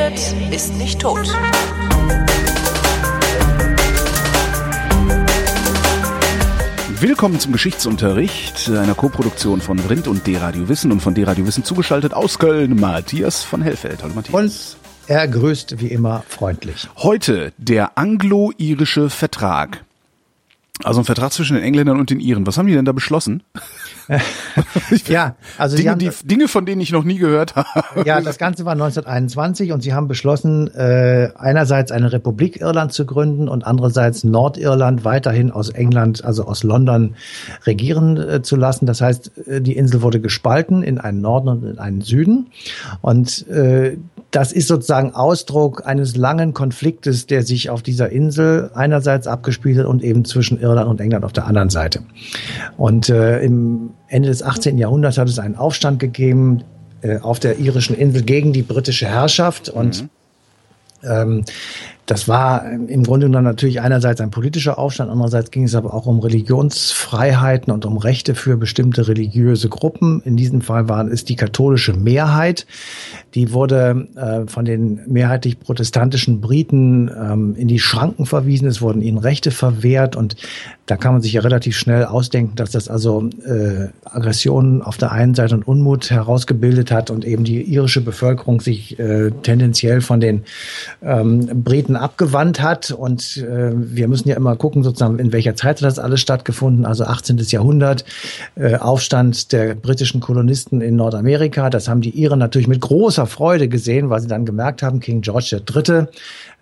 redet, ist nicht tot. Willkommen zum Geschichtsunterricht, einer Koproduktion von Vrind und D-Radio Wissen und von D-Radio Wissen zugeschaltet aus Köln, Matthias von Hellfeld. Hallo Matthias. Und er grüßt wie immer freundlich. Heute der anglo-irische Vertrag. Also ein Vertrag zwischen den Engländern und den Iren. Was haben die denn da beschlossen? ja, also Dinge, haben, die, Dinge, von denen ich noch nie gehört habe. Ja, das Ganze war 1921 und sie haben beschlossen, äh, einerseits eine Republik Irland zu gründen und andererseits Nordirland weiterhin aus England, also aus London, regieren äh, zu lassen. Das heißt, äh, die Insel wurde gespalten in einen Norden und in einen Süden. Und äh, das ist sozusagen Ausdruck eines langen Konfliktes, der sich auf dieser Insel einerseits abgespielt hat und eben zwischen Irland und England auf der anderen Seite. Und äh, im Ende des 18. Jahrhunderts hat es einen Aufstand gegeben äh, auf der irischen Insel gegen die britische Herrschaft und mhm. ähm, das war im Grunde genommen natürlich einerseits ein politischer Aufstand, andererseits ging es aber auch um Religionsfreiheiten und um Rechte für bestimmte religiöse Gruppen. In diesem Fall war es die katholische Mehrheit. Die wurde äh, von den mehrheitlich protestantischen Briten ähm, in die Schranken verwiesen. Es wurden ihnen Rechte verwehrt und da kann man sich ja relativ schnell ausdenken, dass das also äh, Aggressionen auf der einen Seite und Unmut herausgebildet hat und eben die irische Bevölkerung sich äh, tendenziell von den ähm, Briten abgewandt hat. Und äh, wir müssen ja immer gucken, sozusagen, in welcher Zeit hat das alles stattgefunden. Also 18. Jahrhundert, äh, Aufstand der britischen Kolonisten in Nordamerika. Das haben die Iren natürlich mit großer Freude gesehen, weil sie dann gemerkt haben, King George III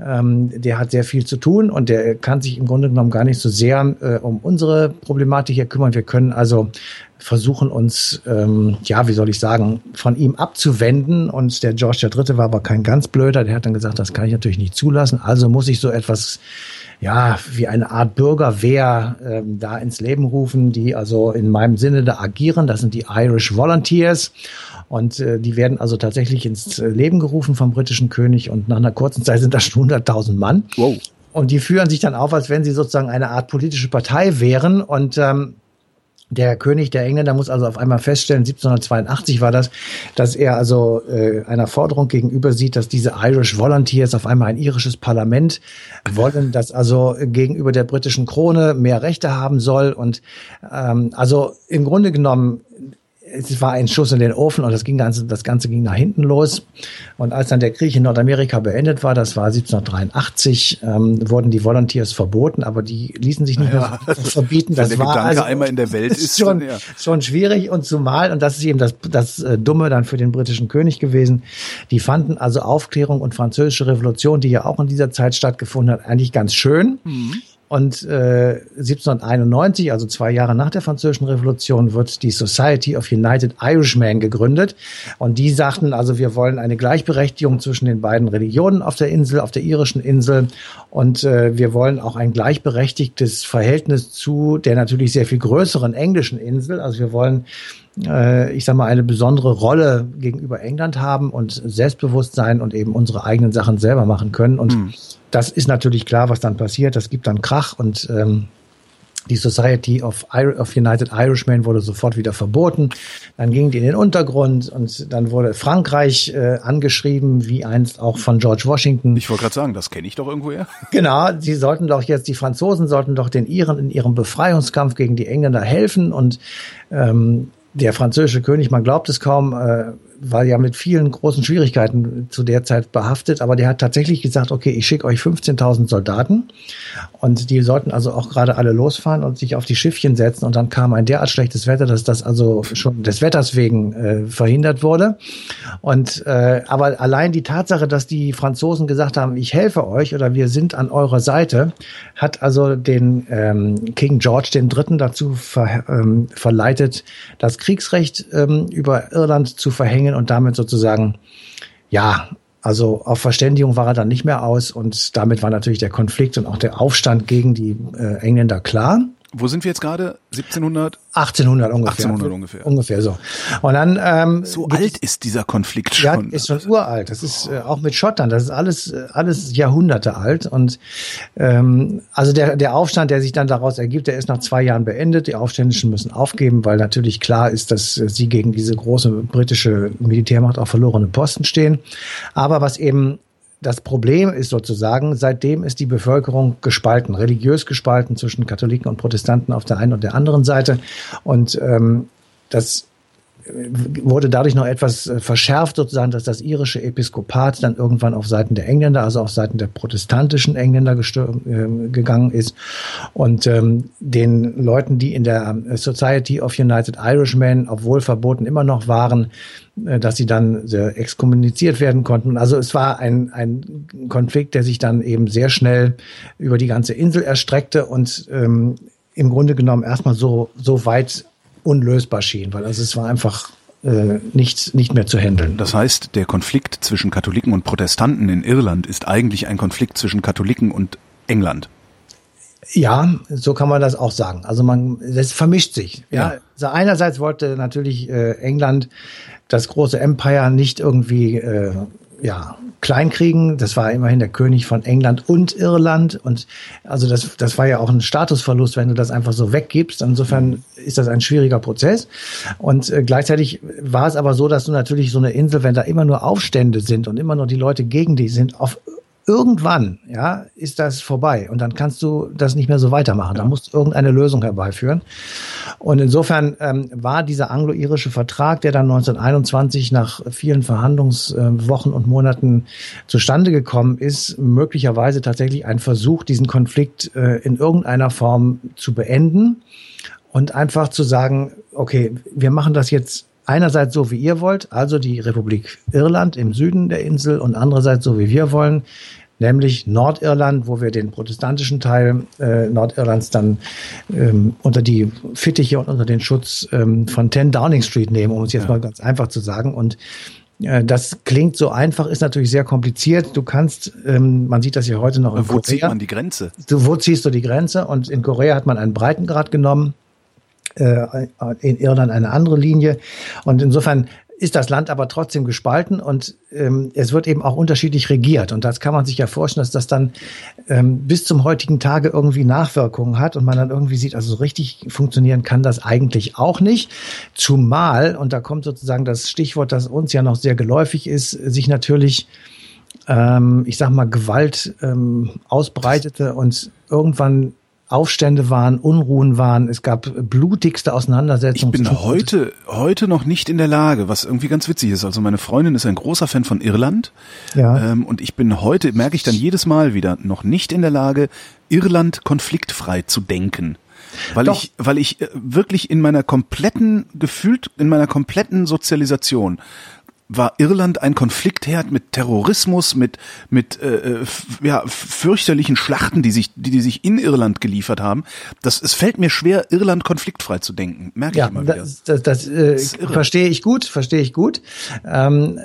ähm, der hat sehr viel zu tun und der kann sich im Grunde genommen gar nicht so sehr äh, um unsere Problematik hier kümmern. Wir können also versuchen uns, ähm, ja, wie soll ich sagen, von ihm abzuwenden. Und der George III. war aber kein ganz blöder. Der hat dann gesagt, das kann ich natürlich nicht zulassen. Also muss ich so etwas ja, wie eine Art Bürgerwehr ähm, da ins Leben rufen, die also in meinem Sinne da agieren. Das sind die Irish Volunteers. Und äh, die werden also tatsächlich ins äh, Leben gerufen vom britischen König und nach einer kurzen Zeit sind das schon 100.000 Mann. Wow. Und die führen sich dann auf, als wenn sie sozusagen eine Art politische Partei wären. Und ähm, der König der Engländer muss also auf einmal feststellen, 1782 war das, dass er also äh, einer Forderung gegenüber sieht, dass diese Irish Volunteers auf einmal ein irisches Parlament wollen, das also gegenüber der britischen Krone mehr Rechte haben soll. Und ähm, also im Grunde genommen es war ein Schuss in den Ofen und das, ging ganz, das Ganze ging nach hinten los. Und als dann der Krieg in Nordamerika beendet war, das war 1783, ähm, wurden die Volunteers verboten, aber die ließen sich nicht ja, mehr verbieten. Das war Gedanke also, einmal in der Welt ist schon, ja. schon schwierig und zumal, und das ist eben das, das äh, Dumme dann für den britischen König gewesen, die fanden also Aufklärung und französische Revolution, die ja auch in dieser Zeit stattgefunden hat, eigentlich ganz schön. Mhm. Und äh, 1791, also zwei Jahre nach der Französischen Revolution, wird die Society of United Irishmen gegründet. Und die sagten, also wir wollen eine Gleichberechtigung zwischen den beiden Religionen auf der Insel, auf der irischen Insel. Und äh, wir wollen auch ein gleichberechtigtes Verhältnis zu der natürlich sehr viel größeren englischen Insel. Also wir wollen äh, ich sag mal, eine besondere Rolle gegenüber England haben und Selbstbewusstsein und eben unsere eigenen Sachen selber machen können. Und mhm. das ist natürlich klar, was dann passiert. Das gibt dann Krach und ähm, die Society of, of United Irishmen wurde sofort wieder verboten. Dann ging die in den Untergrund und dann wurde Frankreich äh, angeschrieben, wie einst auch von George Washington. Ich wollte gerade sagen, das kenne ich doch irgendwoher. Genau, sie sollten doch jetzt, die Franzosen sollten doch den Iren in ihrem Befreiungskampf gegen die Engländer helfen und ähm, der französische König, man glaubt es kaum, äh, war ja mit vielen großen Schwierigkeiten zu der Zeit behaftet, aber der hat tatsächlich gesagt, okay, ich schicke euch 15.000 Soldaten und die sollten also auch gerade alle losfahren und sich auf die Schiffchen setzen und dann kam ein derart schlechtes Wetter, dass das also schon des Wetters wegen äh, verhindert wurde. Und äh, aber allein die Tatsache, dass die Franzosen gesagt haben, ich helfe euch oder wir sind an eurer Seite, hat also den ähm, King George den Dritten dazu ver, ähm, verleitet, das Kriegsrecht ähm, über Irland zu verhängen bringen und damit sozusagen, ja, also auf Verständigung war er dann nicht mehr aus und damit war natürlich der Konflikt und auch der Aufstand gegen die äh, Engländer klar. Wo sind wir jetzt gerade? 1700? 1800 ungefähr. 1800 ungefähr. Ungefähr so. Und dann ähm, so alt ist dieser Konflikt schon. Ja, ist schon uralt. Das ist äh, auch mit Schottland. Das ist alles äh, alles Jahrhunderte alt. Und ähm, also der der Aufstand, der sich dann daraus ergibt, der ist nach zwei Jahren beendet. Die Aufständischen müssen aufgeben, weil natürlich klar ist, dass sie gegen diese große britische Militärmacht auf verlorene Posten stehen. Aber was eben das Problem ist sozusagen, seitdem ist die Bevölkerung gespalten, religiös gespalten zwischen Katholiken und Protestanten auf der einen und der anderen Seite. Und ähm, das wurde dadurch noch etwas äh, verschärft, sozusagen, dass das irische Episkopat dann irgendwann auf Seiten der Engländer, also auf Seiten der protestantischen Engländer äh, gegangen ist und ähm, den Leuten, die in der Society of United Irishmen, obwohl verboten immer noch waren, äh, dass sie dann sehr exkommuniziert werden konnten. Also es war ein, ein Konflikt, der sich dann eben sehr schnell über die ganze Insel erstreckte und ähm, im Grunde genommen erstmal so, so weit unlösbar schien, weil also es war einfach äh, nicht, nicht mehr zu handeln. Das heißt, der Konflikt zwischen Katholiken und Protestanten in Irland ist eigentlich ein Konflikt zwischen Katholiken und England. Ja, so kann man das auch sagen. Also man, das vermischt sich. Ja, ja. Also einerseits wollte natürlich äh, England das große Empire nicht irgendwie äh, ja kleinkriegen. Das war immerhin der König von England und Irland. Und also das, das war ja auch ein Statusverlust, wenn du das einfach so weggibst. Insofern ist das ein schwieriger Prozess. Und äh, gleichzeitig war es aber so, dass du natürlich so eine Insel, wenn da immer nur Aufstände sind und immer nur die Leute gegen dich sind, auf irgendwann, ja, ist das vorbei und dann kannst du das nicht mehr so weitermachen. Ja. Da musst du irgendeine Lösung herbeiführen. Und insofern ähm, war dieser anglo-irische Vertrag, der dann 1921 nach vielen Verhandlungswochen äh, und Monaten zustande gekommen ist, möglicherweise tatsächlich ein Versuch, diesen Konflikt äh, in irgendeiner Form zu beenden und einfach zu sagen, okay, wir machen das jetzt einerseits so, wie ihr wollt, also die Republik Irland im Süden der Insel und andererseits so, wie wir wollen, nämlich Nordirland, wo wir den protestantischen Teil äh, Nordirlands dann ähm, unter die Fittiche und unter den Schutz ähm, von 10 Downing Street nehmen, um es jetzt ja. mal ganz einfach zu sagen. Und äh, das klingt so einfach, ist natürlich sehr kompliziert. Du kannst, ähm, man sieht das ja heute noch in wo Korea. Wo zieht man die Grenze? Du, wo ziehst du die Grenze? Und in Korea hat man einen Breitengrad genommen in Irland eine andere Linie. Und insofern ist das Land aber trotzdem gespalten und ähm, es wird eben auch unterschiedlich regiert. Und das kann man sich ja vorstellen, dass das dann ähm, bis zum heutigen Tage irgendwie Nachwirkungen hat und man dann irgendwie sieht, also so richtig funktionieren kann das eigentlich auch nicht. Zumal, und da kommt sozusagen das Stichwort, das uns ja noch sehr geläufig ist, sich natürlich ähm, ich sag mal, Gewalt ähm, ausbreitete und irgendwann Aufstände waren, Unruhen waren, es gab blutigste Auseinandersetzungen. Ich bin heute, heute noch nicht in der Lage, was irgendwie ganz witzig ist. Also meine Freundin ist ein großer Fan von Irland. Ja. Ähm, und ich bin heute, merke ich dann jedes Mal wieder, noch nicht in der Lage, Irland konfliktfrei zu denken. Weil Doch. ich, weil ich äh, wirklich in meiner kompletten, gefühlt in meiner kompletten Sozialisation war Irland ein Konfliktherd mit Terrorismus, mit mit äh, äh ja, fürchterlichen Schlachten, die sich die, die sich in Irland geliefert haben. Das es fällt mir schwer, Irland konfliktfrei zu denken. Merke ja, ich immer wieder. Das, das, das, äh, das verstehe ich gut, verstehe ich gut. Ähm,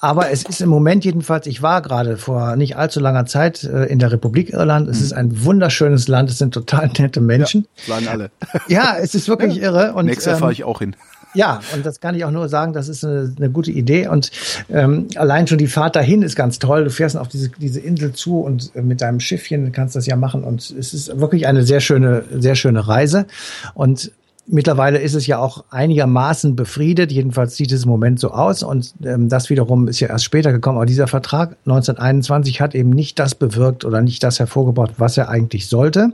aber es ist im Moment jedenfalls, ich war gerade vor nicht allzu langer Zeit äh, in der Republik Irland. Es mhm. ist ein wunderschönes Land, es sind total nette Menschen. Ja, sagen alle. ja, es ist wirklich ja. irre. Und, Nächstes Jahr ähm, fahre ich auch hin. Ja, und das kann ich auch nur sagen, das ist eine, eine gute Idee. Und ähm, allein schon die Fahrt dahin ist ganz toll. Du fährst auf diese, diese Insel zu und äh, mit deinem Schiffchen kannst das ja machen. Und es ist wirklich eine sehr schöne, sehr schöne Reise. Und Mittlerweile ist es ja auch einigermaßen befriedet, jedenfalls sieht es im Moment so aus und ähm, das wiederum ist ja erst später gekommen. Aber dieser Vertrag 1921 hat eben nicht das bewirkt oder nicht das hervorgebracht, was er eigentlich sollte.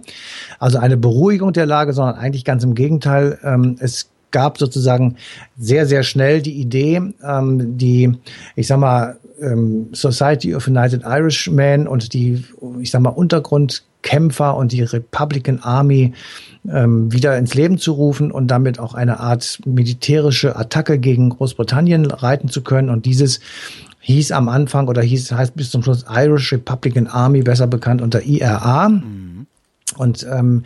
Also eine Beruhigung der Lage, sondern eigentlich ganz im Gegenteil. Ähm, es gab sozusagen sehr, sehr schnell die Idee, ähm, die, ich sag mal, ähm, Society of United Irishmen und die, ich sag mal, Untergrundkämpfer und die Republican Army ähm, wieder ins Leben zu rufen und damit auch eine Art militärische Attacke gegen Großbritannien reiten zu können. Und dieses hieß am Anfang oder hieß, heißt bis zum Schluss Irish Republican Army, besser bekannt unter IRA. Mhm. Und ähm,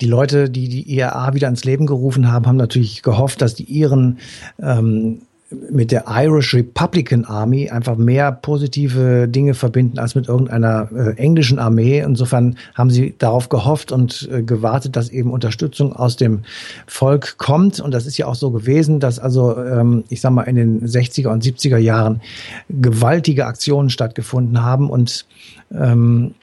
die Leute, die die IRA wieder ins Leben gerufen haben, haben natürlich gehofft, dass die Iren ähm, mit der Irish Republican Army einfach mehr positive Dinge verbinden als mit irgendeiner äh, englischen Armee. Insofern haben sie darauf gehofft und äh, gewartet, dass eben Unterstützung aus dem Volk kommt. Und das ist ja auch so gewesen, dass also, ähm, ich sag mal, in den 60er und 70er Jahren gewaltige Aktionen stattgefunden haben und ähm,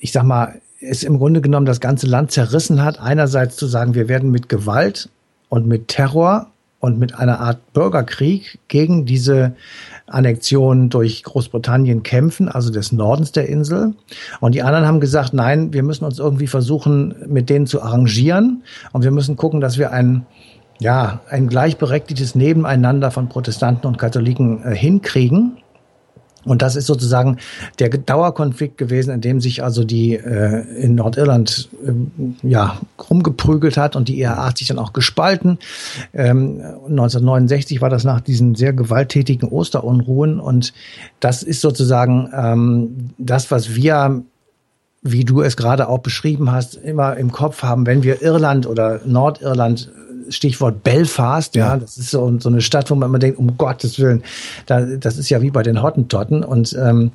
ich sag mal, es im Grunde genommen das ganze Land zerrissen hat. Einerseits zu sagen, wir werden mit Gewalt und mit Terror und mit einer Art Bürgerkrieg gegen diese Annexion durch Großbritannien kämpfen, also des Nordens der Insel. Und die anderen haben gesagt, nein, wir müssen uns irgendwie versuchen, mit denen zu arrangieren. Und wir müssen gucken, dass wir ein, ja, ein gleichberechtigtes Nebeneinander von Protestanten und Katholiken äh, hinkriegen. Und das ist sozusagen der Dauerkonflikt gewesen, in dem sich also die äh, in Nordirland äh, ja rumgeprügelt hat und die IRA hat sich dann auch gespalten. Ähm, 1969 war das nach diesen sehr gewalttätigen Osterunruhen und das ist sozusagen ähm, das, was wir wie du es gerade auch beschrieben hast, immer im Kopf haben, wenn wir Irland oder Nordirland Stichwort Belfast, ja. ja, das ist so, so eine Stadt, wo man immer denkt, um Gottes Willen, da, das ist ja wie bei den Hottentotten. Und ähm,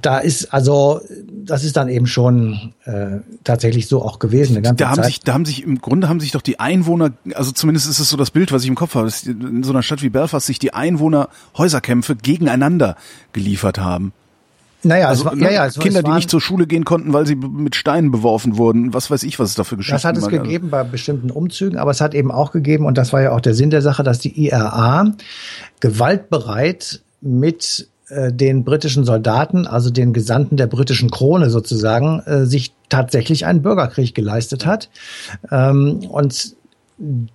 da ist also, das ist dann eben schon äh, tatsächlich so auch gewesen. Eine ganze da haben Zeit. sich, da haben sich im Grunde haben sich doch die Einwohner, also zumindest ist es so das Bild, was ich im Kopf habe, dass in so einer Stadt wie Belfast sich die Einwohner Häuserkämpfe gegeneinander geliefert haben. Naja, also, war, ne, ja, ja, es, Kinder, waren, die nicht zur Schule gehen konnten, weil sie mit Steinen beworfen wurden. Was weiß ich, was es da für Geschichten Das hat es gegeben bei bestimmten Umzügen, aber es hat eben auch gegeben, und das war ja auch der Sinn der Sache, dass die IRA gewaltbereit mit äh, den britischen Soldaten, also den Gesandten der britischen Krone sozusagen, äh, sich tatsächlich einen Bürgerkrieg geleistet hat. Ähm, und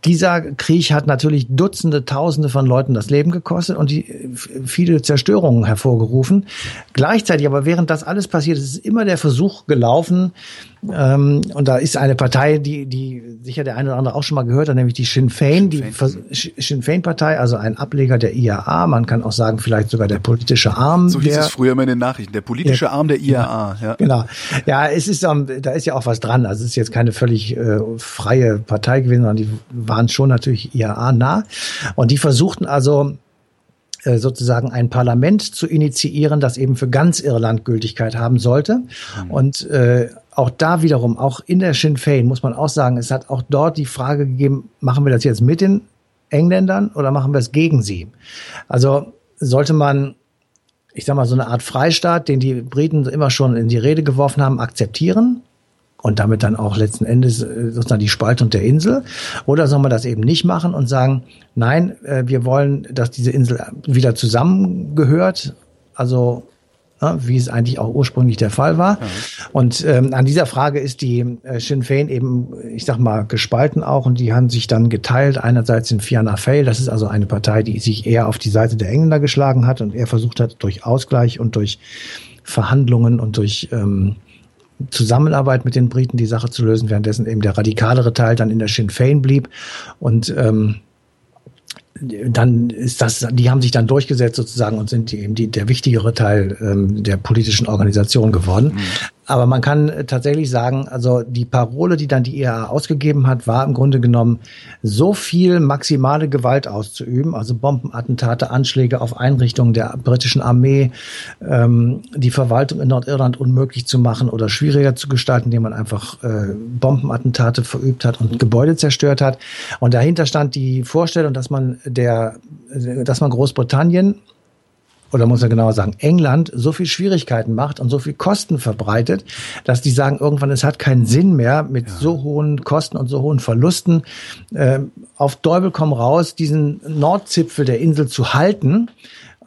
dieser Krieg hat natürlich Dutzende, Tausende von Leuten das Leben gekostet und die, viele Zerstörungen hervorgerufen. Gleichzeitig aber während das alles passiert ist, ist immer der Versuch gelaufen, ähm, und da ist eine Partei, die, die sicher der eine oder andere auch schon mal gehört hat, nämlich die Sinn Fein, die Sinn Fein Partei, also ein Ableger der IAA. Man kann auch sagen, vielleicht sogar der politische Arm. So hieß der, es früher immer in den Nachrichten, der politische der, Arm der IAA. Ja. Genau. Ja, es ist, um, da ist ja auch was dran. Also es ist jetzt keine völlig äh, freie Partei gewesen, sondern die waren schon natürlich IAA nah. Und die versuchten also sozusagen ein Parlament zu initiieren, das eben für ganz Irland Gültigkeit haben sollte. Mhm. Und äh, auch da wiederum, auch in der Sinn Fein muss man auch sagen, es hat auch dort die Frage gegeben, machen wir das jetzt mit den Engländern oder machen wir es gegen sie? Also sollte man, ich sag mal, so eine Art Freistaat, den die Briten immer schon in die Rede geworfen haben, akzeptieren? Und damit dann auch letzten Endes äh, sozusagen die Spaltung der Insel? Oder soll man das eben nicht machen und sagen, nein, äh, wir wollen, dass diese Insel wieder zusammengehört? Also ja, wie es eigentlich auch ursprünglich der Fall war. Mhm. Und ähm, an dieser Frage ist die äh, Sinn Fein eben, ich sag mal, gespalten auch und die haben sich dann geteilt. Einerseits in Fianna Fáil, das ist also eine Partei, die sich eher auf die Seite der Engländer geschlagen hat und er versucht hat, durch Ausgleich und durch Verhandlungen und durch ähm, Zusammenarbeit mit den Briten die Sache zu lösen, währenddessen eben der radikalere Teil dann in der Sinn Fein blieb. Und ähm, dann ist das, die haben sich dann durchgesetzt sozusagen und sind eben die, der wichtigere Teil ähm, der politischen Organisation geworden. Mhm. Aber man kann äh, tatsächlich sagen, also die Parole, die dann die IAA ausgegeben hat, war im Grunde genommen so viel maximale Gewalt auszuüben, also Bombenattentate, Anschläge auf Einrichtungen der britischen Armee, ähm, die Verwaltung in Nordirland unmöglich zu machen oder schwieriger zu gestalten, indem man einfach äh, Bombenattentate verübt hat und Gebäude zerstört hat. Und dahinter stand die Vorstellung, dass man der, dass man Großbritannien oder muss man genauer sagen, England so viel Schwierigkeiten macht und so viel Kosten verbreitet, dass die sagen, irgendwann es hat keinen Sinn mehr mit ja. so hohen Kosten und so hohen Verlusten äh, auf Däubel komm raus, diesen Nordzipfel der Insel zu halten.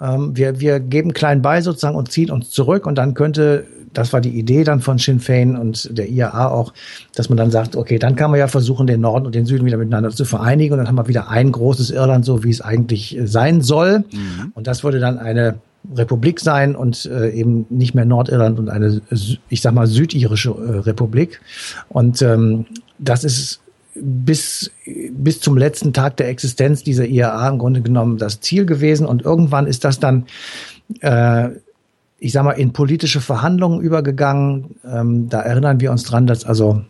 Ähm, wir, wir geben klein bei sozusagen und ziehen uns zurück und dann könnte das war die Idee dann von Sinn Fein und der IAA auch, dass man dann sagt, okay, dann kann man ja versuchen, den Norden und den Süden wieder miteinander zu vereinigen und dann haben wir wieder ein großes Irland, so wie es eigentlich äh, sein soll. Mhm. Und das würde dann eine Republik sein und äh, eben nicht mehr Nordirland und eine, ich sag mal, südirische äh, Republik. Und ähm, das ist bis, bis zum letzten Tag der Existenz dieser IAA im Grunde genommen das Ziel gewesen. Und irgendwann ist das dann äh, ich sag mal, in politische Verhandlungen übergegangen. Ähm, da erinnern wir uns dran, dass also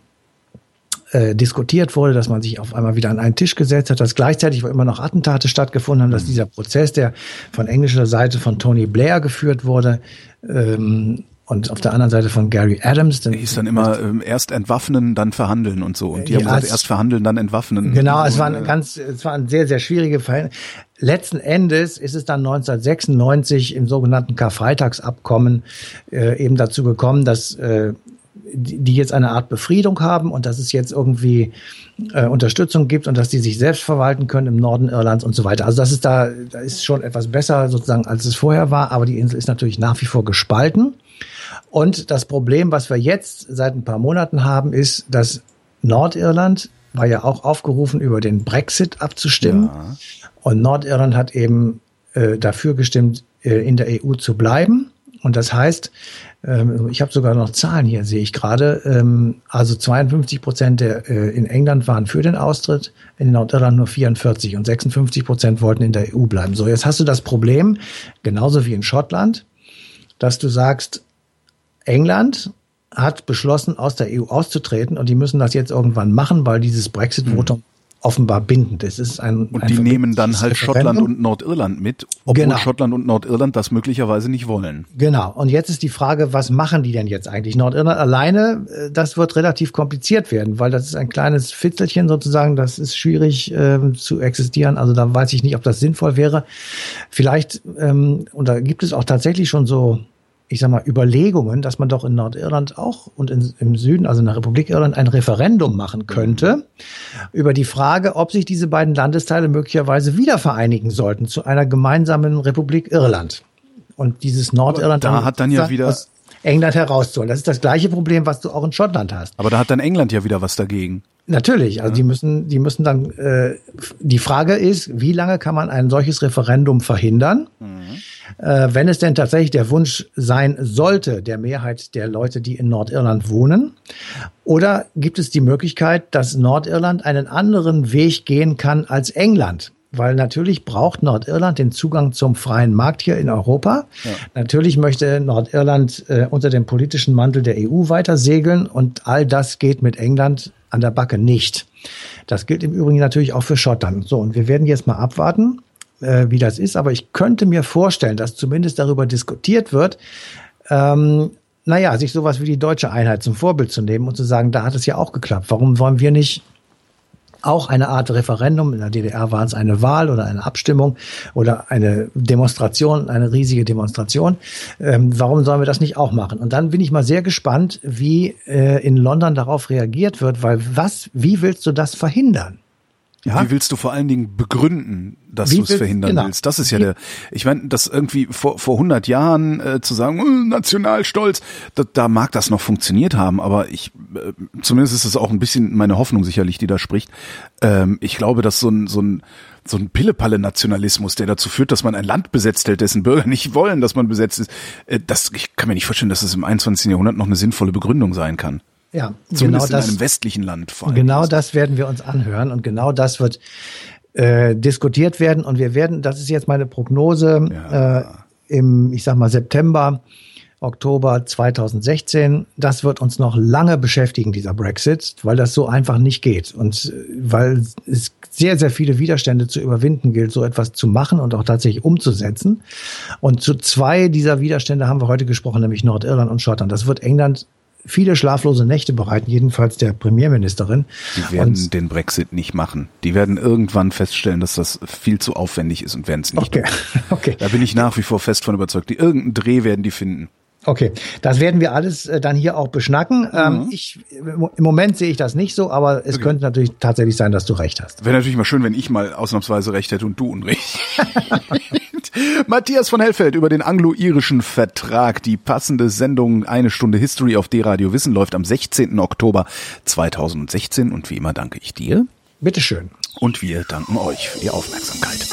äh, diskutiert wurde, dass man sich auf einmal wieder an einen Tisch gesetzt hat, dass gleichzeitig wo immer noch Attentate stattgefunden haben, dass mhm. dieser Prozess, der von englischer Seite von Tony Blair geführt wurde, ähm, und auf der anderen Seite von Gary Adams. Der hieß dann immer ähm, erst entwaffnen, dann verhandeln und so. Und die ja, haben gesagt, erst verhandeln, dann entwaffnen. Genau, es waren ganz, es waren sehr, sehr schwierige Verhältnisse. Letzten Endes ist es dann 1996 im sogenannten Karfreitagsabkommen äh, eben dazu gekommen, dass äh, die jetzt eine Art Befriedung haben und dass es jetzt irgendwie äh, Unterstützung gibt und dass die sich selbst verwalten können im Norden Irlands und so weiter. Also das ist da, da ist schon etwas besser sozusagen, als es vorher war, aber die Insel ist natürlich nach wie vor gespalten. Und das Problem, was wir jetzt seit ein paar Monaten haben, ist, dass Nordirland war ja auch aufgerufen, über den Brexit abzustimmen. Ja. Und Nordirland hat eben äh, dafür gestimmt, äh, in der EU zu bleiben. Und das heißt, ähm, ich habe sogar noch Zahlen hier, sehe ich gerade. Ähm, also 52 Prozent der äh, in England waren für den Austritt, in Nordirland nur 44 und 56 Prozent wollten in der EU bleiben. So, jetzt hast du das Problem, genauso wie in Schottland, dass du sagst, England hat beschlossen, aus der EU auszutreten und die müssen das jetzt irgendwann machen, weil dieses Brexit-Votum mhm. offenbar bindend ist. ist ein, und ein die nehmen dann halt Schottland und Nordirland mit, obwohl genau. Schottland und Nordirland das möglicherweise nicht wollen. Genau. Und jetzt ist die Frage, was machen die denn jetzt eigentlich? Nordirland alleine, äh, das wird relativ kompliziert werden, weil das ist ein kleines Fitzelchen sozusagen, das ist schwierig äh, zu existieren. Also da weiß ich nicht, ob das sinnvoll wäre. Vielleicht, ähm, und da gibt es auch tatsächlich schon so ich sag mal, Überlegungen, dass man doch in Nordirland auch und in, im Süden, also in der Republik Irland, ein Referendum machen könnte über die Frage, ob sich diese beiden Landesteile möglicherweise wieder vereinigen sollten zu einer gemeinsamen Republik Irland. Und dieses Nordirland da hat dann ja wieder England herauszuholen. Das ist das gleiche Problem, was du auch in Schottland hast. Aber da hat dann England ja wieder was dagegen. Natürlich, also ja. die müssen, die müssen dann. Äh, die Frage ist, wie lange kann man ein solches Referendum verhindern? Mhm äh, wenn es denn tatsächlich der Wunsch sein sollte, der Mehrheit der Leute, die in Nordirland wohnen? Oder gibt es die Möglichkeit, dass Nordirland einen anderen Weg gehen kann als England? Weil natürlich braucht Nordirland den Zugang zum freien Markt hier in Europa. Ja. Natürlich möchte Nordirland äh, unter dem politischen Mantel der EU weiter segeln und all das geht mit England an der Backe nicht. Das gilt im Übrigen natürlich auch für Schottland. So, und wir werden jetzt mal abwarten, äh, wie das ist, aber ich könnte mir vorstellen, dass zumindest darüber diskutiert wird, ähm, naja, sich sowas wie die deutsche Einheit zum Vorbild zu nehmen und zu sagen, da hat es ja auch geklappt. Warum wollen wir nicht auch eine Art Referendum. In der DDR war es eine Wahl oder eine Abstimmung oder eine Demonstration, eine riesige Demonstration. Ähm, warum sollen wir das nicht auch machen? Und dann bin ich mal sehr gespannt, wie äh, in London darauf reagiert wird, weil was, wie willst du das verhindern? Ja? Wie willst du vor allen Dingen begründen, dass du es verhindern genau. willst? Das ist ja der, ich meine, das irgendwie vor, vor 100 Jahren äh, zu sagen, äh, Nationalstolz, da, da mag das noch funktioniert haben, aber ich, äh, zumindest ist es auch ein bisschen meine Hoffnung sicherlich, die da spricht. Ähm, ich glaube, dass so ein, so ein, so ein Pillepalle-Nationalismus, der dazu führt, dass man ein Land besetzt hält, dessen Bürger nicht wollen, dass man besetzt ist, äh, das, ich kann mir nicht vorstellen, dass es im 21. Jahrhundert noch eine sinnvolle Begründung sein kann. Ja, Zumindest genau das, in einem westlichen Land vor allem. Genau das werden wir uns anhören und genau das wird äh, diskutiert werden und wir werden, das ist jetzt meine Prognose, ja. äh, im, ich sag mal, September, Oktober 2016, das wird uns noch lange beschäftigen, dieser Brexit, weil das so einfach nicht geht und äh, weil es sehr, sehr viele Widerstände zu überwinden gilt, so etwas zu machen und auch tatsächlich umzusetzen. Und zu zwei dieser Widerstände haben wir heute gesprochen, nämlich Nordirland und Schottland. Das wird England viele schlaflose Nächte bereiten, jedenfalls der Premierministerin. Die werden und den Brexit nicht machen. Die werden irgendwann feststellen, dass das viel zu aufwendig ist und werden es nicht. Okay. okay. Da bin ich nach wie vor fest von überzeugt. Die irgendeinen Dreh werden die finden. Okay, das werden wir alles äh, dann hier auch beschnacken. Ähm, mhm. ich, Im Moment sehe ich das nicht so, aber es okay. könnte natürlich tatsächlich sein, dass du recht hast. Wäre natürlich mal schön, wenn ich mal ausnahmsweise recht hätte und du Unrecht. Matthias von Hellfeld über den anglo-irischen Vertrag. Die passende Sendung Eine Stunde History auf D-Radio Wissen läuft am 16. Oktober 2016 und wie immer danke ich dir. Bitteschön. Und wir danken euch für die Aufmerksamkeit.